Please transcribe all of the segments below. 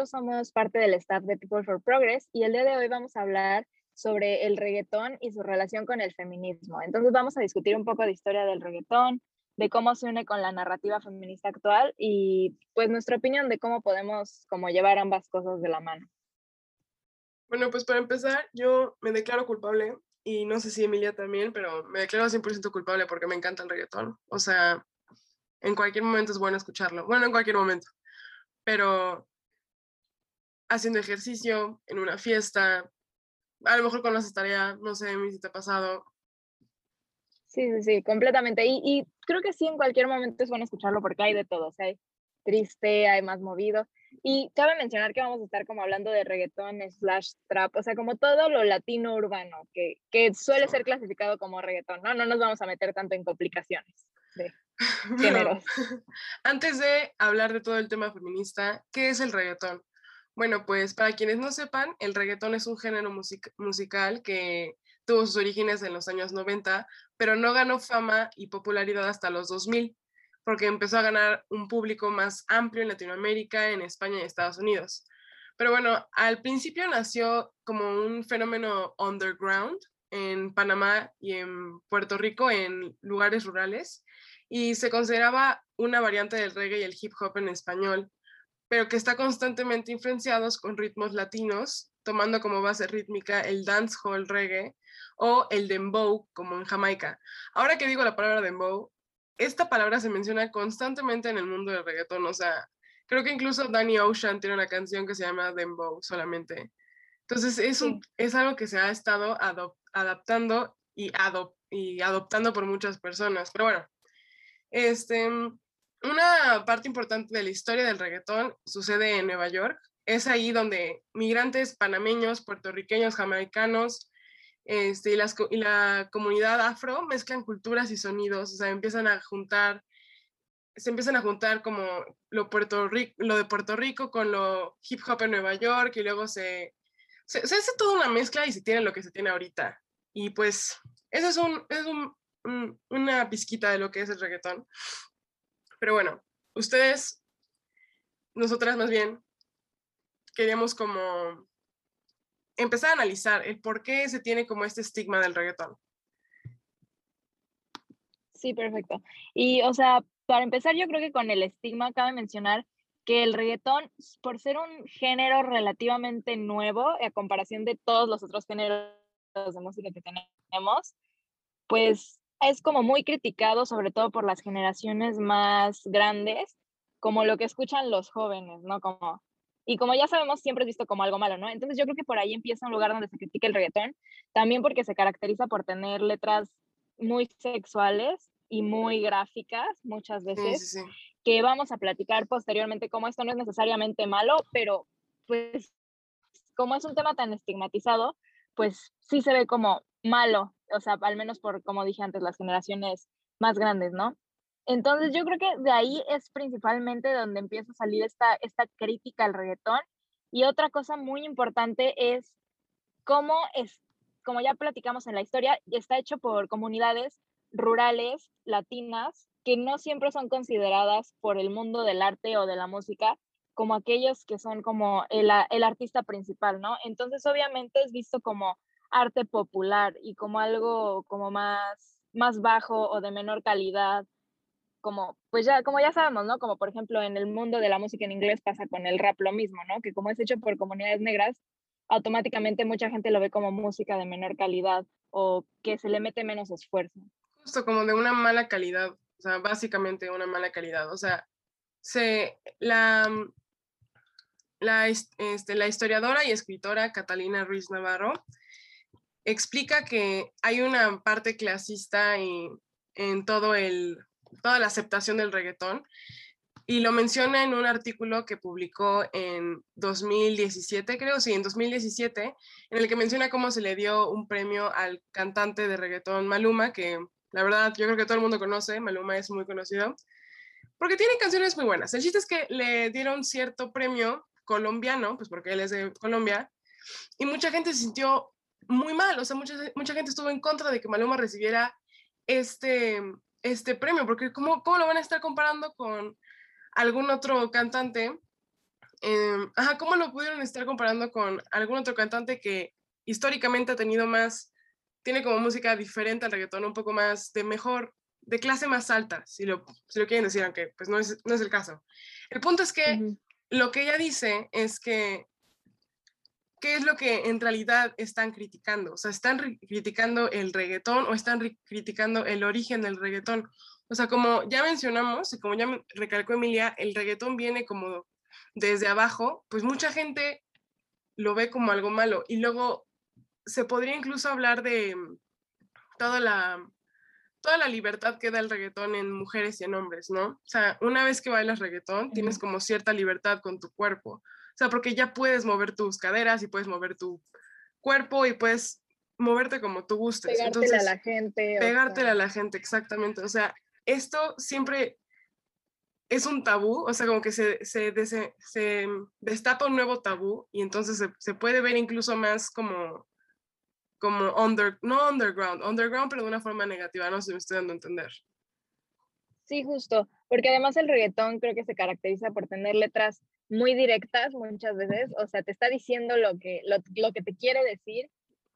nosotros somos parte del staff de People for Progress y el día de hoy vamos a hablar sobre el reggaetón y su relación con el feminismo. Entonces vamos a discutir un poco de historia del reggaetón, de cómo se une con la narrativa feminista actual y pues nuestra opinión de cómo podemos como llevar ambas cosas de la mano. Bueno, pues para empezar, yo me declaro culpable y no sé si Emilia también, pero me declaro 100% culpable porque me encanta el reggaetón. O sea, en cualquier momento es bueno escucharlo. Bueno, en cualquier momento. Pero haciendo ejercicio, en una fiesta, a lo mejor con las tareas, no sé, si te ha pasado. Sí, sí, sí, completamente. Y, y, creo que sí, en cualquier momento es bueno escucharlo porque hay de todo. O sea, hay triste, hay más movido. Y cabe mencionar que vamos a estar como hablando de reggaetón slash trap, o sea, como todo lo latino urbano, que, que suele ser clasificado como reggaetón, ¿no? No nos vamos a meter tanto en complicaciones de géneros. antes de hablar de todo el tema feminista, ¿qué es el reggaetón? Bueno, pues para quienes no sepan, el reggaetón es un género musical que tuvo sus orígenes en los años 90, pero no ganó fama y popularidad hasta los 2000 porque empezó a ganar un público más amplio en Latinoamérica, en España y Estados Unidos. Pero bueno, al principio nació como un fenómeno underground en Panamá y en Puerto Rico, en lugares rurales, y se consideraba una variante del reggae y el hip hop en español, pero que está constantemente influenciados con ritmos latinos, tomando como base rítmica el dancehall reggae o el dembow, como en Jamaica. Ahora que digo la palabra dembow, esta palabra se menciona constantemente en el mundo del reggaetón, o sea, creo que incluso Danny Ocean tiene una canción que se llama Dembow solamente. Entonces es, un, es algo que se ha estado adaptando y, y adoptando por muchas personas. Pero bueno, este, una parte importante de la historia del reggaetón sucede en Nueva York. Es ahí donde migrantes panameños, puertorriqueños, jamaicanos, este, y, la comunidad afro mezclan culturas y sonidos, o sea, empiezan a juntar, se empiezan a juntar como lo, Puerto lo de Puerto Rico con lo hip hop en Nueva York y luego se, se, hace toda una mezcla y se tiene lo que se tiene ahorita. Y pues eso es, un, es un, una pizquita de lo que es el reggaetón. Pero bueno, ustedes, nosotras más bien, queríamos como empezar a analizar el por qué se tiene como este estigma del reggaetón. Sí, perfecto. Y, o sea, para empezar, yo creo que con el estigma cabe mencionar que el reggaetón, por ser un género relativamente nuevo, a comparación de todos los otros géneros de música que tenemos, pues es como muy criticado, sobre todo por las generaciones más grandes, como lo que escuchan los jóvenes, ¿no? Como y como ya sabemos, siempre es visto como algo malo, ¿no? Entonces yo creo que por ahí empieza un lugar donde se critica el reggaetón, también porque se caracteriza por tener letras muy sexuales y muy gráficas muchas veces, que vamos a platicar posteriormente como esto no es necesariamente malo, pero pues como es un tema tan estigmatizado, pues sí se ve como malo, o sea, al menos por, como dije antes, las generaciones más grandes, ¿no? Entonces yo creo que de ahí es principalmente donde empieza a salir esta, esta crítica al reggaetón. Y otra cosa muy importante es cómo es, como ya platicamos en la historia, está hecho por comunidades rurales latinas que no siempre son consideradas por el mundo del arte o de la música como aquellos que son como el, el artista principal, ¿no? Entonces obviamente es visto como arte popular y como algo como más, más bajo o de menor calidad como, pues ya, como ya sabemos, ¿no? Como por ejemplo en el mundo de la música en inglés pasa con el rap lo mismo, ¿no? Que como es hecho por comunidades negras, automáticamente mucha gente lo ve como música de menor calidad o que se le mete menos esfuerzo. Justo como de una mala calidad, o sea, básicamente una mala calidad. O sea, se, la, la, este, la historiadora y escritora Catalina Ruiz Navarro explica que hay una parte clasista en todo el toda la aceptación del reggaetón. Y lo menciona en un artículo que publicó en 2017, creo, sí, en 2017, en el que menciona cómo se le dio un premio al cantante de reggaetón Maluma, que la verdad yo creo que todo el mundo conoce, Maluma es muy conocido, porque tiene canciones muy buenas. El chiste es que le dieron cierto premio colombiano, pues porque él es de Colombia, y mucha gente se sintió muy mal, o sea, mucha, mucha gente estuvo en contra de que Maluma recibiera este, este premio, porque ¿cómo, ¿cómo lo van a estar comparando con algún otro cantante em, ajá, ¿cómo lo pudieron estar comparando con algún otro cantante que históricamente ha tenido más, tiene como música diferente al reggaetón, un poco más de mejor, de clase más alta, si lo, si lo quieren decir, aunque pues no es, no es el caso. El punto es que lo que ella dice es que ¿qué es lo que en realidad están criticando? O sea, ¿están criticando el reggaetón o están criticando el origen del reggaetón? O sea, como ya mencionamos y como ya recalcó Emilia, el reggaetón viene como desde abajo, pues mucha gente lo ve como algo malo. Y luego se podría incluso hablar de toda la, toda la libertad que da el reggaetón en mujeres y en hombres, ¿no? O sea, una vez que bailas reggaetón, tienes como cierta libertad con tu cuerpo. O sea, porque ya puedes mover tus caderas y puedes mover tu cuerpo y puedes moverte como tú gustes. Pegártela a la gente. Pegártela a la gente, exactamente. O sea, esto siempre es un tabú, o sea, como que se, se, se destapa un nuevo tabú y entonces se, se, puede ver incluso más como, como under, no underground, underground, pero de una forma negativa, no sé si me estoy dando a entender. Sí, justo, porque además el reggaetón creo que se caracteriza por tener letras muy directas muchas veces, o sea, te está diciendo lo que, lo, lo que te quiere decir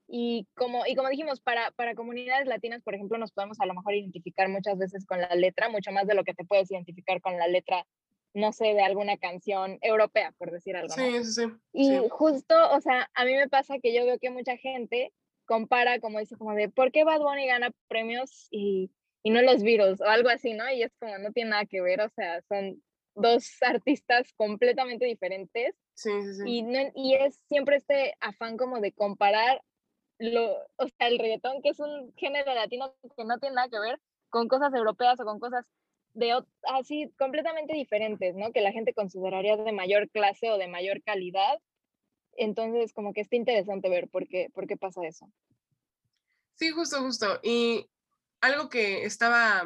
y como, y como dijimos, para, para comunidades latinas, por ejemplo, nos podemos a lo mejor identificar muchas veces con la letra, mucho más de lo que te puedes identificar con la letra, no sé, de alguna canción europea, por decir algo. Sí, sí, sí. Y justo, o sea, a mí me pasa que yo veo que mucha gente compara, como dice, como de, ¿por qué Bad Bunny gana premios y, y no los Beatles? O algo así, ¿no? Y es como, no tiene nada que ver, o sea, son dos artistas completamente diferentes. Sí, sí, sí. Y, no, y es siempre este afán como de comparar lo, o sea, el reggaetón, que es un género latino que no tiene nada que ver con cosas europeas o con cosas de así completamente diferentes, ¿no? Que la gente consideraría de mayor clase o de mayor calidad. Entonces, como que está interesante ver por qué, por qué pasa eso. Sí, justo, justo. Y algo que estaba,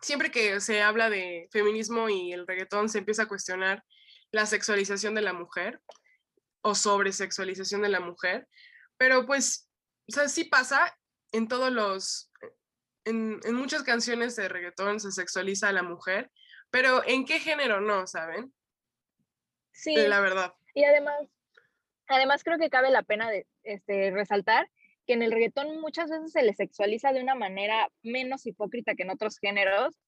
siempre que se habla de feminismo y el reggaetón, se empieza a cuestionar la sexualización de la mujer o sobresexualización de la mujer. Pero pues, o sea, sí pasa en todos los, en, en muchas canciones de reggaetón se sexualiza a la mujer, pero ¿en qué género no, saben? Sí. La verdad. Y además, además creo que cabe la pena de, este, resaltar que en el reggaetón muchas veces se le sexualiza de una manera menos hipócrita que en otros géneros,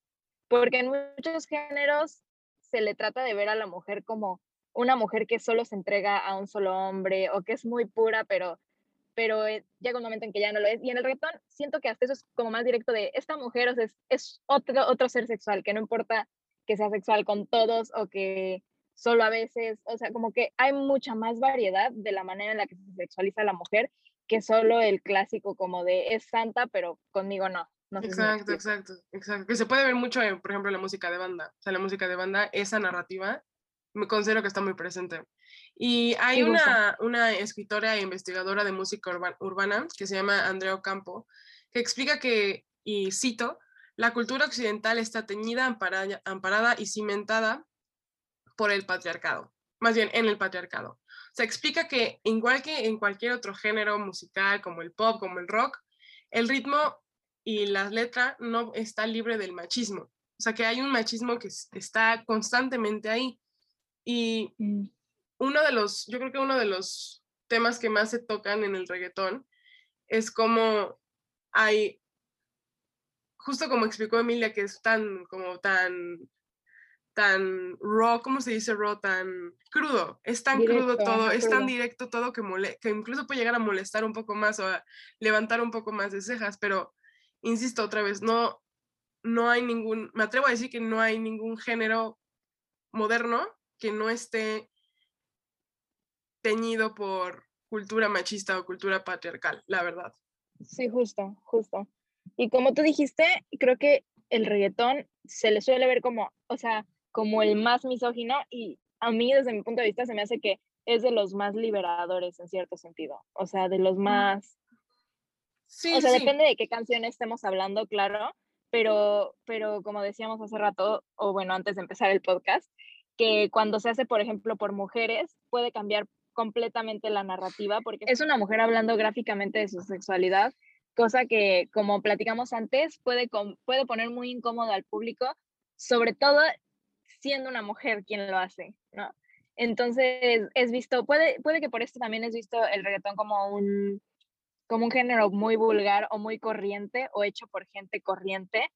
porque en muchos géneros se le trata de ver a la mujer como una mujer que solo se entrega a un solo hombre o que es muy pura, pero pero eh, llega un momento en que ya no lo es. Y en el reggaetón siento que hasta eso es como más directo de esta mujer, o sea, es, es, otro, otro ser sexual, que no importa que sea sexual con todos o que solo a veces, o sea, como que hay mucha más variedad de la manera en la que se sexualiza a la mujer que solo el clásico como de es santa, pero conmigo no. no exacto, exacto, exacto. Que se puede ver mucho, en, por ejemplo, en la música de banda. O sea, la música de banda, esa narrativa, me considero que está muy presente. Y hay una, una, escritora e investigadora de música urbana que se llama Andrea Ocampo, que explica que, y cito, la cultura occidental está teñida, amparada, amparada y cimentada por el patriarcado, más bien en el patriarcado. Se explica que igual que en cualquier otro género musical como el pop, como el rock, el ritmo y la letra no está libre del machismo. O sea que hay un machismo que está constantemente ahí. Y mm uno de los, yo creo que uno de los temas que más se tocan en el reggaetón es como hay, justo como explicó Emilia, que es tan, como tan, tan raw, ¿cómo se dice raw? Tan crudo, es tan crudo todo, es tan directo todo que, que incluso puede llegar a molestar un poco más o a levantar un poco más de cejas, pero insisto otra vez, no, no hay ningún, me atrevo a decir que no hay ningún género moderno que no esté teñido por cultura machista o cultura patriarcal, la verdad. Sí, justo, justo. Y como tú dijiste, creo que el reggaetón se le suele ver como, o sea, como el más misógino y a mí desde mi punto de vista se me hace que es de los más liberadores en cierto sentido, o sea, de los más... Sí, o sea, depende de qué canción estemos hablando, claro, pero, pero como decíamos hace rato, o bueno, antes de empezar el podcast, que cuando se hace, por ejemplo, por mujeres, puede cambiar completamente la narrativa porque es una mujer hablando gráficamente de su sexualidad, cosa que, como platicamos antes, puede, puede poner muy incómodo al público, sobre todo siendo una mujer quien lo hace, ¿no? Entonces es visto, puede, puede que por esto también es visto el reggaetón como un, como un género muy vulgar o muy corriente o hecho por gente corriente,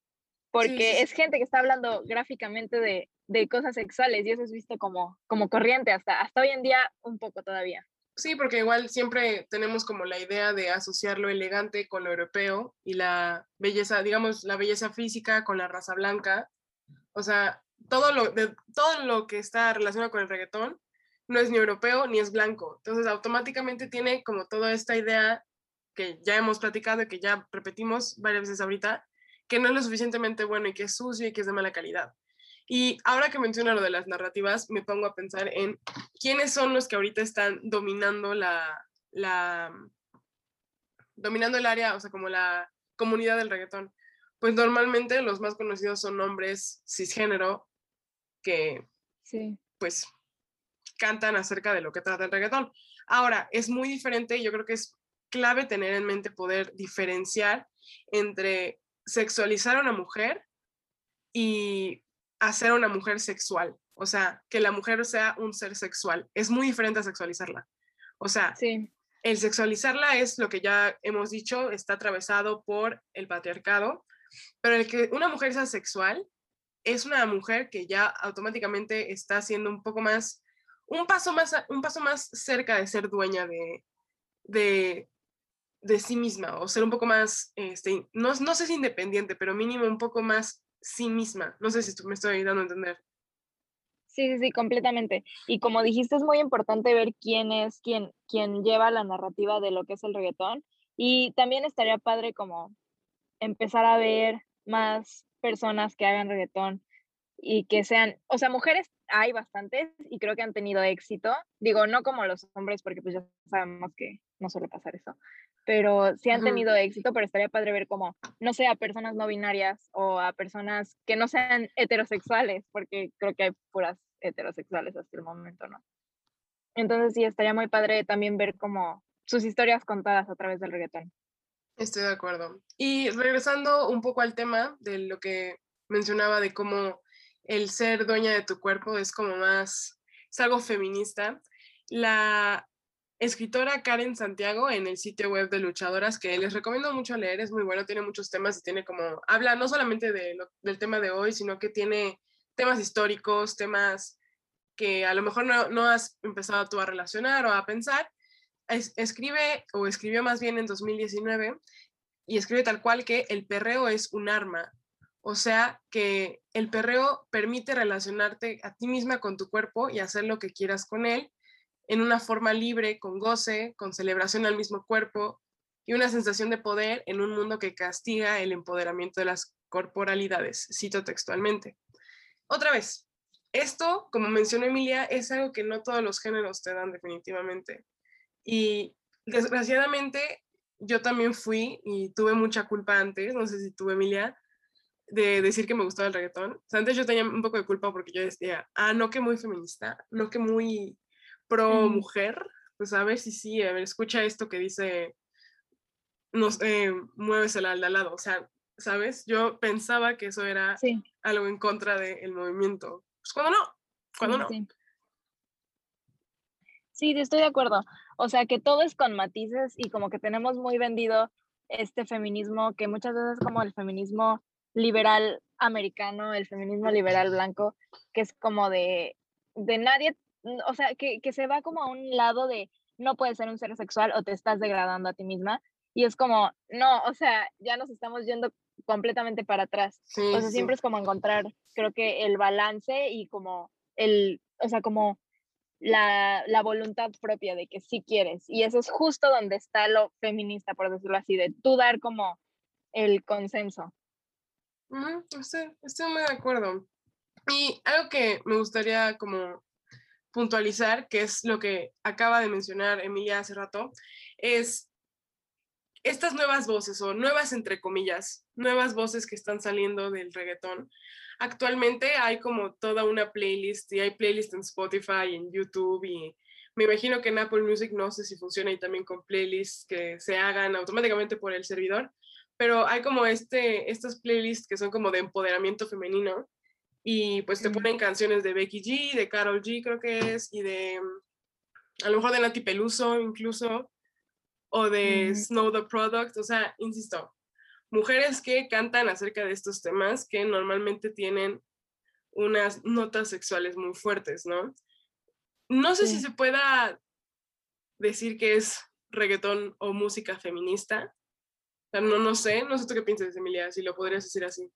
porque es gente que está hablando gráficamente de, de, cosas sexuales y eso es visto como, como corriente hasta, hasta hoy en día un poco todavía. Sí, porque igual siempre tenemos como la idea de asociar lo elegante con lo europeo y la belleza, digamos, la belleza física con la raza blanca. O sea, todo lo, de, todo lo que está relacionado con el reggaetón no es ni europeo ni es blanco. Entonces, automáticamente tiene como toda esta idea que ya hemos platicado y que ya repetimos varias veces ahorita, que no es lo suficientemente bueno y que es sucio y que es de mala calidad. Y ahora que menciona lo de las narrativas, me pongo a pensar en quiénes son los que ahorita están dominando la, la dominando el área, o sea, como la comunidad del reggaetón. Pues normalmente los más conocidos son hombres cisgénero que sí. pues cantan acerca de lo que trata el reggaetón. Ahora, es muy diferente y yo creo que es clave tener en mente poder diferenciar entre sexualizar a una mujer y hacer a una mujer sexual. O sea, que la mujer sea un ser sexual. Es muy diferente a sexualizarla. O sea, el sexualizarla es lo que ya hemos dicho, está atravesado por el patriarcado, pero el que una mujer sea sexual es una mujer que ya automáticamente está siendo un poco más, un paso más, un paso más cerca de ser dueña de, de, de sí misma o ser un poco más, este, no, no sé si independiente, pero mínimo un poco más sí misma. No sé si me estoy dando a entender. Sí, sí, sí, completamente. Y como dijiste, es muy importante ver quién es quien, quien lleva la narrativa de lo que es el reggaetón. Y también estaría padre como empezar a ver más personas que hagan reggaetón y que sean, o sea, mujeres hay bastantes y creo que han tenido éxito. Digo, no como los hombres, porque pues ya sabemos que no suele pasar eso, pero sí han tenido éxito, pero estaría padre ver como, no sé, a personas no binarias o a personas que no sean heterosexuales, porque creo que hay puras heterosexuales hasta el momento, ¿no? Entonces sí, estaría muy padre también ver como sus historias contadas a través del reggaetón. Estoy de acuerdo. Y regresando un poco al tema de lo que mencionaba de cómo el ser dueña de tu cuerpo es como más, es algo feminista. La escritora Karen Santiago en el sitio web de Luchadoras, que les recomiendo mucho leer, es muy bueno, tiene muchos temas y tiene como, habla no solamente de del tema de hoy, sino que tiene temas históricos, temas que a lo mejor no, no has empezado tú a relacionar o a pensar. Escribe, o escribió más bien en 2019, y escribe tal cual que el perreo es un arma. O sea, que el perreo permite relacionarte a ti misma con tu cuerpo y hacer lo que quieras con él en una forma libre, con goce, con celebración al mismo cuerpo y una sensación de poder en un mundo que castiga el empoderamiento de las corporalidades, cito textualmente. Otra vez, esto, como mencionó Emilia, es algo que no todos los géneros te dan definitivamente. Y desgraciadamente, yo también fui y tuve mucha culpa antes, no sé si tuve Emilia, de decir que me gustaba el reggaetón. antes yo tenía un poco de culpa porque yo decía, ah, no que muy feminista, no que muy pro mujer, pues a ver si sí, a ver, escucha esto que dice, no sé, mueves el al lado, o sea, ¿sabes? Yo pensaba que eso era algo en contra del movimiento. Pues cuando no, cuando no. Sí. sí, estoy de acuerdo. O sea, que todo es con matices y como que tenemos muy vendido este feminismo, que muchas veces como el feminismo liberal americano, el feminismo liberal blanco, que es como de, de nadie o sea, que, que se va como a un lado de no puedes ser un ser sexual o te estás degradando a ti misma. Y es como, no, o sea, ya nos estamos yendo completamente para atrás. o sea, siempre es como encontrar, creo que el balance y como el, o sea, como la, la, voluntad propia de que sí quieres. Y eso es justo donde está lo feminista, por decirlo así, de tú dar como el consenso. estoy, estoy muy de acuerdo. Y algo que me gustaría como puntualizar, que es lo que acaba de mencionar Emilia hace rato, es estas nuevas voces o nuevas entre comillas, nuevas voces que están saliendo del reggaetón. Actualmente hay como toda una playlist y hay playlist en Spotify, en YouTube y me imagino que en Apple Music no sé si funciona y también con playlists que se hagan automáticamente por el servidor, pero hay como este, estas playlists que son como de empoderamiento femenino y pues te ponen canciones de Becky G, de Carol G creo que es, y de a lo mejor de Nati Peluso incluso, o de Snow the Product, o sea, insisto, mujeres que cantan acerca de estos temas que normalmente tienen unas notas sexuales muy fuertes, ¿no? No sé si se pueda decir que es reggaetón o música feminista. no, no sé, no sé tú qué piensas, Emilia, si lo podrías decir así.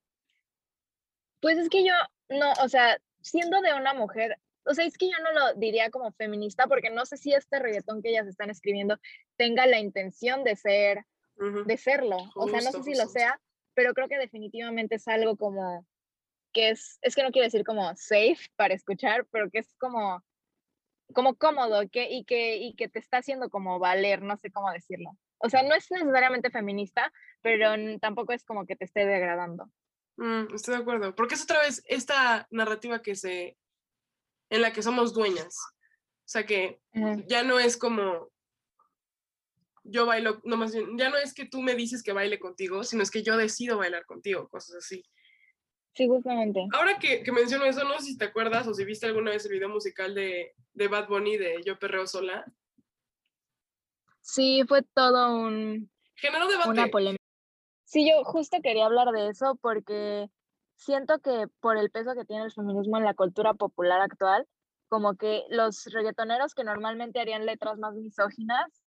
Pues es que yo, no, o sea, siendo de una mujer, o sea, es que yo no lo diría como feminista porque no sé si este reggaetón que ellas están escribiendo tenga la intención de ser, de serlo. o sea, no sé si lo sea, pero creo que definitivamente es algo como que es, es que no quiero decir como safe para escuchar, pero que es como, como cómodo que, y, que, y que te está haciendo como valer, no sé cómo decirlo. O sea, no es necesariamente feminista, pero tampoco es como que te esté degradando. Mm, estoy de acuerdo, porque es otra vez esta narrativa que se, en la que somos dueñas. O sea que ya no es como yo bailo, no más bien, ya no es que tú me dices que baile contigo, sino es que yo decido bailar contigo, cosas así. Sí, justamente. Ahora que, que menciono eso, no sé si te acuerdas o si viste alguna vez el video musical de, de Bad Bunny de Yo Perreo Sola. Sí, fue todo un... Generó debate. Una polémica. Sí, yo justo quería hablar de eso porque siento que por el peso que tiene el feminismo en la cultura popular actual, como que los reggaetoneros que normalmente harían letras más misóginas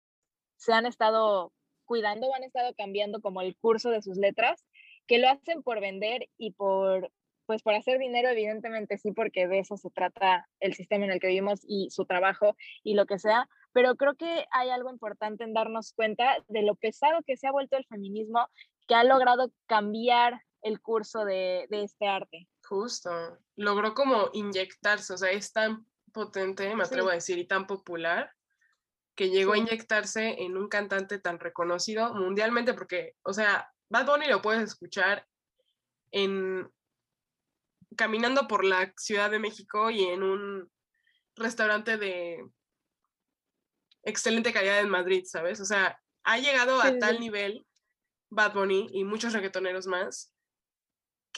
se han estado cuidando han estado cambiando como el curso de sus letras, que lo hacen por vender y por, pues por hacer dinero, evidentemente sí, porque de eso se trata el sistema en el que vivimos y su trabajo y lo que sea, pero creo que hay algo importante en darnos cuenta de lo pesado que se ha vuelto el feminismo que ha logrado cambiar el curso de, este arte. Justo, logró como inyectarse, o sea, es tan potente, me atrevo a decir, y tan popular, que llegó a inyectarse en un cantante tan reconocido mundialmente, porque, o sea, Bad Bunny lo puedes escuchar en caminando por la Ciudad de México y en un restaurante de excelente calidad en Madrid, ¿sabes? O sea, ha llegado a tal nivel Bad Bunny y muchos reggaetoneros más,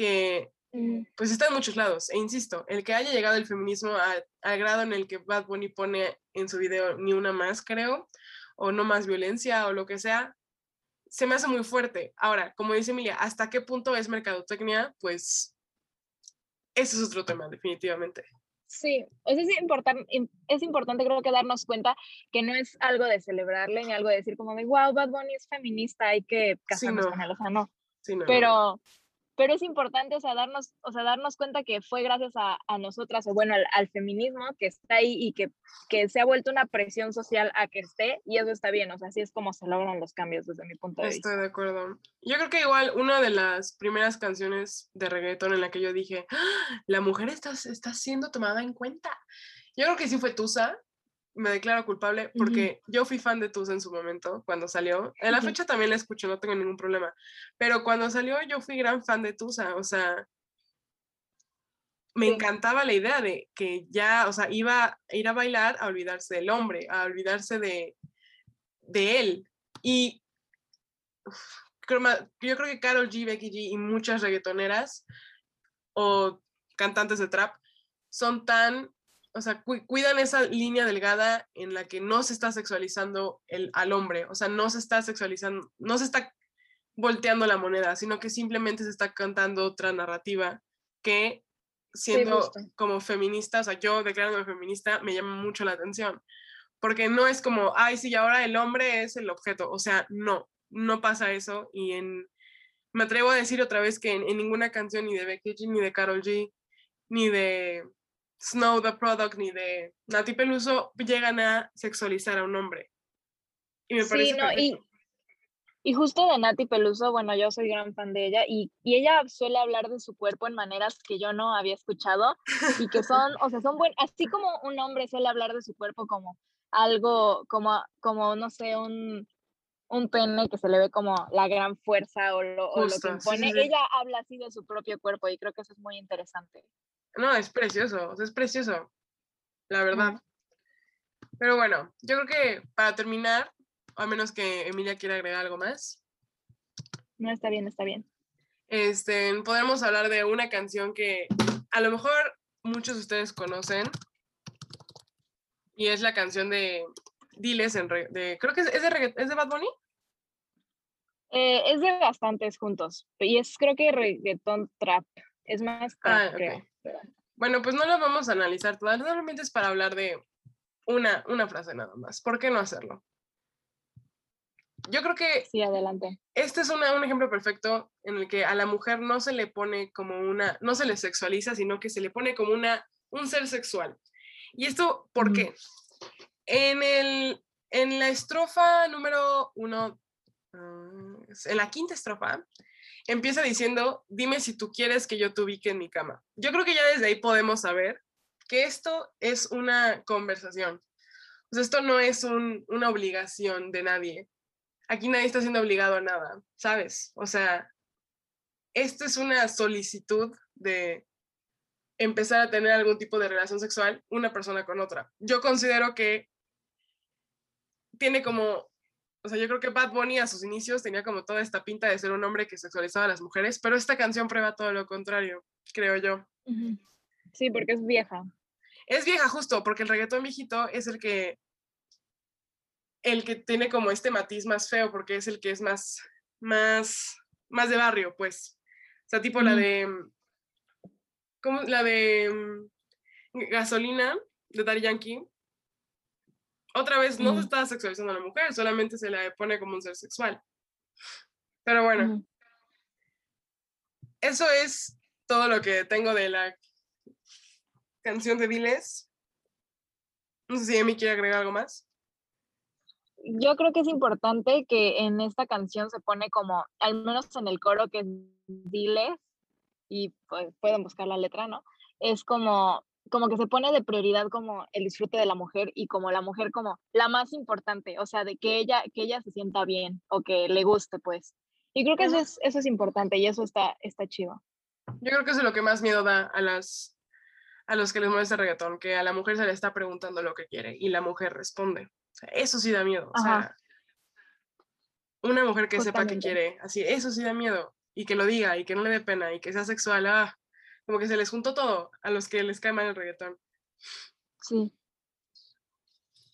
que pues está en muchos lados. E insisto, el que haya llegado el feminismo al grado en el que Bad Bunny pone en su video ni una más, creo, o no más violencia o lo que sea, se me hace muy fuerte. Ahora, como dice Emilia, ¿hasta qué punto es mercadotecnia? Pues ese es otro tema, definitivamente. Sí, es, importante, es importante creo que darnos cuenta que no es algo de celebrarle ni algo de decir como de, wow, Bad Bunny es feminista, hay que casarnos con él, o sea, no. Pero pero es importante, o sea, darnos, o sea, darnos cuenta que fue gracias a, a nosotras, o bueno, al, feminismo que está ahí y que, que se ha vuelto una presión social a que esté, y eso está bien, o sea, así es como se logran los cambios desde mi punto de vista. Estoy de acuerdo. Yo creo que igual una de las primeras canciones de reggaeton en la que yo dije, ¡Ah! la mujer está, está siendo tomada en cuenta. Yo creo que sí fue Tusa, me declaro culpable porque yo fui fan de Tusa en su momento, cuando salió. En la fecha también la escucho, no tengo ningún problema. Pero cuando salió yo fui gran fan de Tusa, o sea, me encantaba la idea de que ya, o sea, iba a ir a bailar a olvidarse del hombre, a olvidarse de, de él. Y yo creo que Carol G, Becky G y muchas reggaetoneras o cantantes de trap son tan o sea, cuidan esa línea delgada en la que no se está sexualizando el, al hombre, o sea, no se está sexualizando, no se está volteando la moneda, sino que simplemente se está cantando otra narrativa que siendo como feminista, o sea, yo declarándome feminista, me llama mucho la atención, porque no es como, ay, sí, ahora el hombre es el objeto, o sea, no, no pasa eso y en, me atrevo a decir otra vez que en, en ninguna canción ni de Becky G, ni de Carol G, ni de Snow the Product ni de Nati Peluso llegan a sexualizar a un hombre. Y me parece sí, y, justo de Nati Peluso, bueno, yo soy gran fan de ella y, y, ella suele hablar de su cuerpo en maneras que yo no había escuchado y que son, o sea, son buenos, así como un hombre suele hablar de su cuerpo como algo, como, como no sé, un, un pene que se le ve como la gran fuerza o lo, o lo que impone. Ella habla así de su propio cuerpo y creo que eso es muy interesante. No, es precioso, es precioso, la verdad. Pero bueno, yo creo que para terminar, a menos que Emilia quiera agregar algo más. No, está bien, está bien. Este, podemos hablar de una canción que a lo mejor muchos de ustedes conocen y es la canción de Diles en de creo que es, de es de Bad Bunny. Eh, es de bastantes juntos y es creo que reggaeton trap. Es más trap, ah, Bueno, pues no lo vamos a analizar todas, normalmente es para hablar de una, una frase nada más. ¿Por qué no hacerlo? Yo creo que... Sí, adelante. Este es un ejemplo perfecto en el que a la mujer no se le pone como una, no se le sexualiza, sino que se le pone como una, un ser sexual. ¿Y esto por qué? En, el, en la estrofa número uno, en la quinta estrofa, empieza diciendo, dime si tú quieres que yo te ubique en mi cama. Yo creo que ya desde ahí podemos saber que esto es una conversación. esto no es una obligación de nadie aquí nadie está siendo obligado a nada, ¿sabes? O sea, esto es una solicitud de empezar a tener algún tipo de relación sexual una persona con otra. Yo considero que tiene como, o sea, yo creo que Bad Bunny a sus inicios tenía como toda esta pinta de ser un hombre que sexualizaba a las mujeres, pero esta canción prueba todo lo contrario, creo yo. Sí, porque es vieja. Es vieja justo, porque el reggaetón viejito es el que el que tiene como este matiz más feo, porque es el que es más, más, más de barrio, pues. O sea, tipo la de, ¿cómo? La de mm, gasolina de Daddy Yankee. Otra vez no se está sexualizando a la mujer, solamente se le pone como un ser sexual. Pero bueno, eso es todo lo que tengo de la canción de Diles. No sé si Emi quiere agregar algo más yo creo que es importante que en esta canción se pone como, al menos en el coro que es diles, y pues pueden buscar la letra, ¿no? Es como, como que se pone de prioridad como el disfrute de la mujer y como la mujer como la más importante, o sea, de que ella, que ella se sienta bien o que le guste, pues. Y creo que eso es, eso es importante y eso está, está chido. Yo creo que eso es lo que más miedo da a las a los que les molesta el reggaetón, que a la mujer se le está preguntando lo que quiere y la mujer responde eso sí da miedo. O sea, una mujer que sepa que quiere, así, eso sí da miedo. Y que lo diga, y que no le dé pena, y que sea sexual, ah, como que se les juntó todo a los que les cae mal el reggaetón. Sí.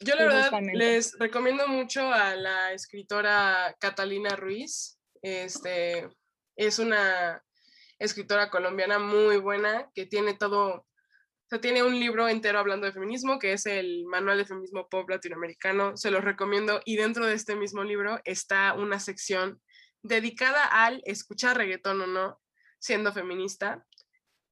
Yo la verdad les recomiendo mucho a la escritora Catalina Ruiz. Este, es una escritora colombiana muy buena que tiene todo o sea, tiene un libro entero hablando de feminismo, que es el Manual de Feminismo Pop Latinoamericano. Se los recomiendo. Y dentro de este mismo libro está una sección dedicada al escuchar reggaetón o no, siendo feminista.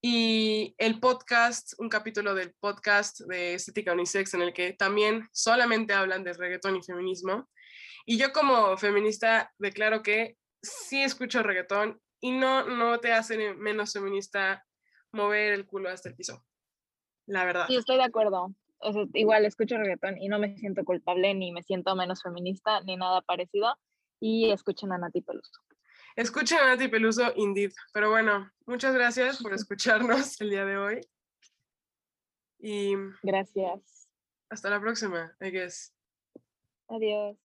Y el podcast, un capítulo del podcast de Estética Unisex, en el que también solamente hablan de reggaetón y feminismo. Y yo como feminista declaro que sí escucho reggaetón y no, no te hace menos feminista mover el culo hasta el piso la verdad. Sí, estoy de acuerdo. igual escucho reggaetón y no me siento culpable, ni me siento menos feminista, ni nada parecido. Y escuchen a Nati. Escuchen a Nati Peluso, indeed. Pero bueno, muchas gracias por escucharnos el día de hoy. Y. Gracias. Hasta la próxima, I guess. Adiós.